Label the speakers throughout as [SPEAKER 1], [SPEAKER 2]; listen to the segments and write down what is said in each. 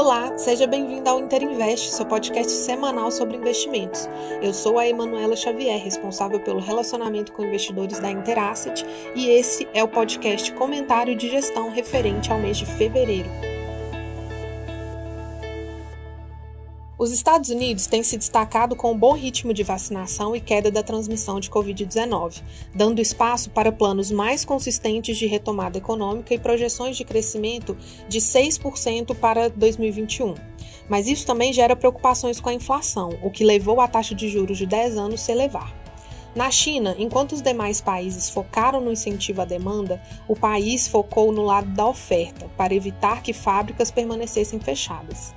[SPEAKER 1] Olá, seja bem-vindo ao Interinvest, seu podcast semanal sobre investimentos. Eu sou a Emanuela Xavier, responsável pelo relacionamento com investidores da Interasset, e esse é o podcast Comentário de Gestão referente ao mês de fevereiro. Os Estados Unidos têm se destacado com um bom ritmo de vacinação e queda da transmissão de Covid-19, dando espaço para planos mais consistentes de retomada econômica e projeções de crescimento de 6% para 2021. Mas isso também gera preocupações com a inflação, o que levou a taxa de juros de 10 anos se elevar. Na China, enquanto os demais países focaram no incentivo à demanda, o país focou no lado da oferta, para evitar que fábricas permanecessem fechadas.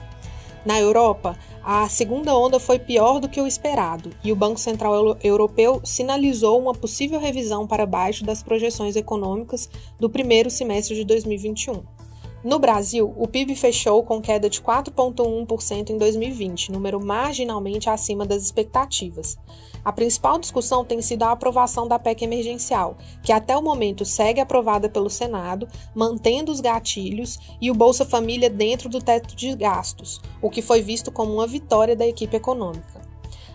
[SPEAKER 1] Na Europa, a segunda onda foi pior do que o esperado e o Banco Central Europeu sinalizou uma possível revisão para baixo das projeções econômicas do primeiro semestre de 2021. No Brasil, o PIB fechou com queda de 4,1% em 2020, número marginalmente acima das expectativas. A principal discussão tem sido a aprovação da PEC emergencial, que até o momento segue aprovada pelo Senado, mantendo os gatilhos e o Bolsa Família dentro do teto de gastos, o que foi visto como uma vitória da equipe econômica.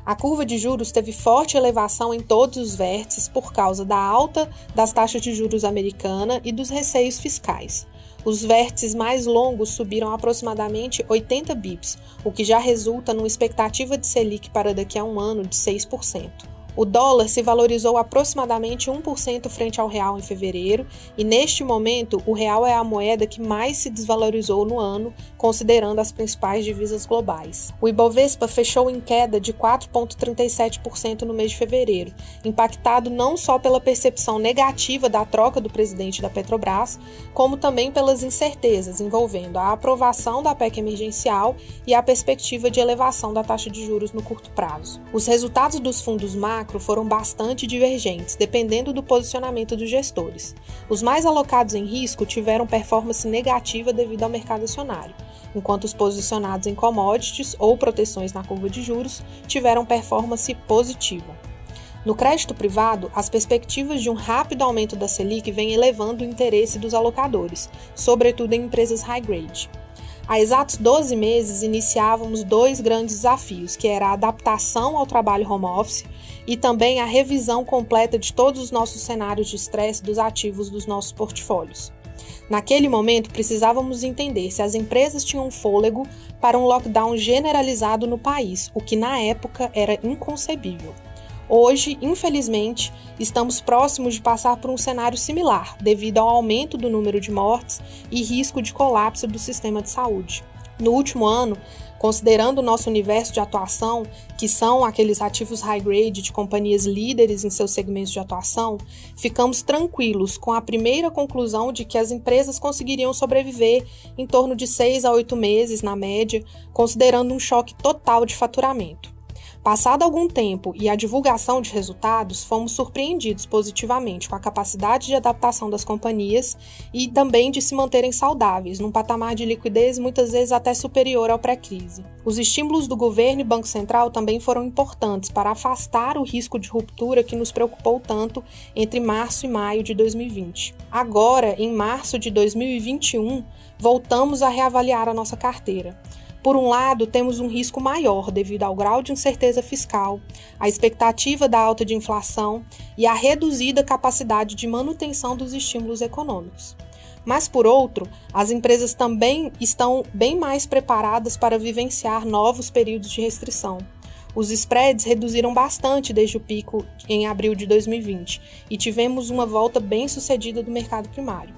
[SPEAKER 1] A curva de juros teve forte elevação em todos os vértices por causa da alta das taxas de juros americana e dos receios fiscais. Os vértices mais longos subiram aproximadamente 80 bips, o que já resulta numa expectativa de Selic para daqui a um ano de 6%. O dólar se valorizou aproximadamente 1% frente ao real em fevereiro, e neste momento o real é a moeda que mais se desvalorizou no ano, considerando as principais divisas globais. O Ibovespa fechou em queda de 4,37% no mês de fevereiro, impactado não só pela percepção negativa da troca do presidente da Petrobras, como também pelas incertezas envolvendo a aprovação da PEC emergencial e a perspectiva de elevação da taxa de juros no curto prazo. Os resultados dos fundos macro macro foram bastante divergentes, dependendo do posicionamento dos gestores. Os mais alocados em risco tiveram performance negativa devido ao mercado acionário, enquanto os posicionados em commodities ou proteções na curva de juros tiveram performance positiva. No crédito privado, as perspectivas de um rápido aumento da Selic vêm elevando o interesse dos alocadores, sobretudo em empresas high grade. Há exatos 12 meses iniciávamos dois grandes desafios, que era a adaptação ao trabalho home office e também a revisão completa de todos os nossos cenários de estresse dos ativos dos nossos portfólios. Naquele momento, precisávamos entender se as empresas tinham fôlego para um lockdown generalizado no país, o que na época era inconcebível. Hoje, infelizmente, estamos próximos de passar por um cenário similar, devido ao aumento do número de mortes e risco de colapso do sistema de saúde. No último ano, considerando o nosso universo de atuação, que são aqueles ativos high grade de companhias líderes em seus segmentos de atuação, ficamos tranquilos com a primeira conclusão de que as empresas conseguiriam sobreviver em torno de seis a oito meses, na média, considerando um choque total de faturamento. Passado algum tempo e a divulgação de resultados, fomos surpreendidos positivamente com a capacidade de adaptação das companhias e também de se manterem saudáveis, num patamar de liquidez muitas vezes até superior ao pré-crise. Os estímulos do governo e Banco Central também foram importantes para afastar o risco de ruptura que nos preocupou tanto entre março e maio de 2020. Agora, em março de 2021, voltamos a reavaliar a nossa carteira. Por um lado, temos um risco maior devido ao grau de incerteza fiscal, a expectativa da alta de inflação e a reduzida capacidade de manutenção dos estímulos econômicos. Mas, por outro, as empresas também estão bem mais preparadas para vivenciar novos períodos de restrição. Os spreads reduziram bastante desde o pico em abril de 2020 e tivemos uma volta bem sucedida do mercado primário.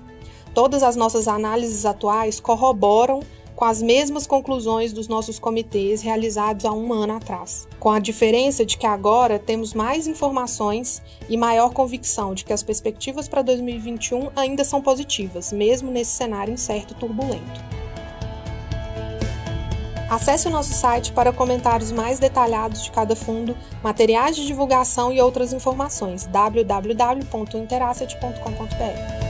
[SPEAKER 1] Todas as nossas análises atuais corroboram com as mesmas conclusões dos nossos comitês realizados há um ano atrás, com a diferença de que agora temos mais informações e maior convicção de que as perspectivas para 2021 ainda são positivas, mesmo nesse cenário incerto e turbulento. Acesse o nosso site para comentários mais detalhados de cada fundo, materiais de divulgação e outras informações www.interasset.com.br.